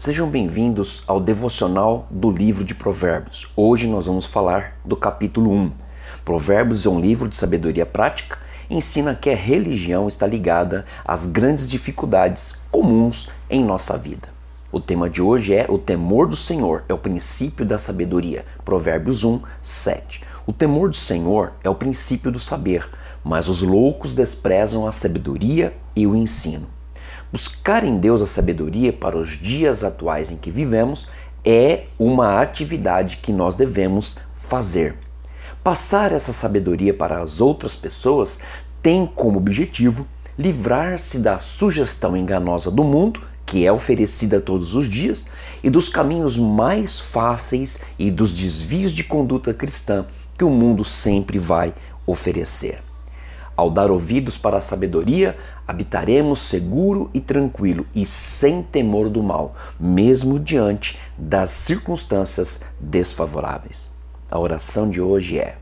Sejam bem-vindos ao devocional do livro de Provérbios. Hoje nós vamos falar do capítulo 1. Provérbios é um livro de sabedoria prática, ensina que a religião está ligada às grandes dificuldades comuns em nossa vida. O tema de hoje é o temor do Senhor, é o princípio da sabedoria. Provérbios 1, 7. O temor do Senhor é o princípio do saber, mas os loucos desprezam a sabedoria e o ensino. Buscar em Deus a sabedoria para os dias atuais em que vivemos é uma atividade que nós devemos fazer. Passar essa sabedoria para as outras pessoas tem como objetivo livrar-se da sugestão enganosa do mundo, que é oferecida todos os dias, e dos caminhos mais fáceis e dos desvios de conduta cristã que o mundo sempre vai oferecer. Ao dar ouvidos para a sabedoria, habitaremos seguro e tranquilo e sem temor do mal, mesmo diante das circunstâncias desfavoráveis. A oração de hoje é: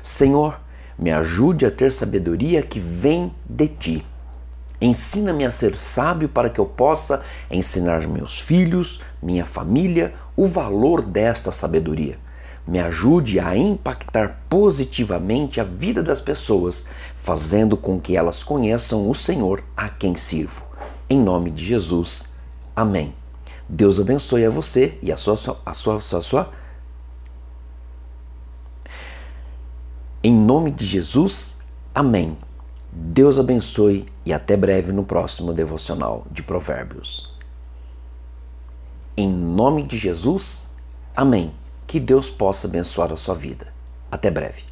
Senhor, me ajude a ter sabedoria que vem de ti. Ensina-me a ser sábio para que eu possa ensinar meus filhos, minha família, o valor desta sabedoria me ajude a impactar positivamente a vida das pessoas, fazendo com que elas conheçam o Senhor a quem sirvo. Em nome de Jesus. Amém. Deus abençoe a você e a sua, a sua, a sua, a sua. Em nome de Jesus. Amém. Deus abençoe e até breve no próximo devocional de Provérbios. Em nome de Jesus. Amém. Que Deus possa abençoar a sua vida. Até breve.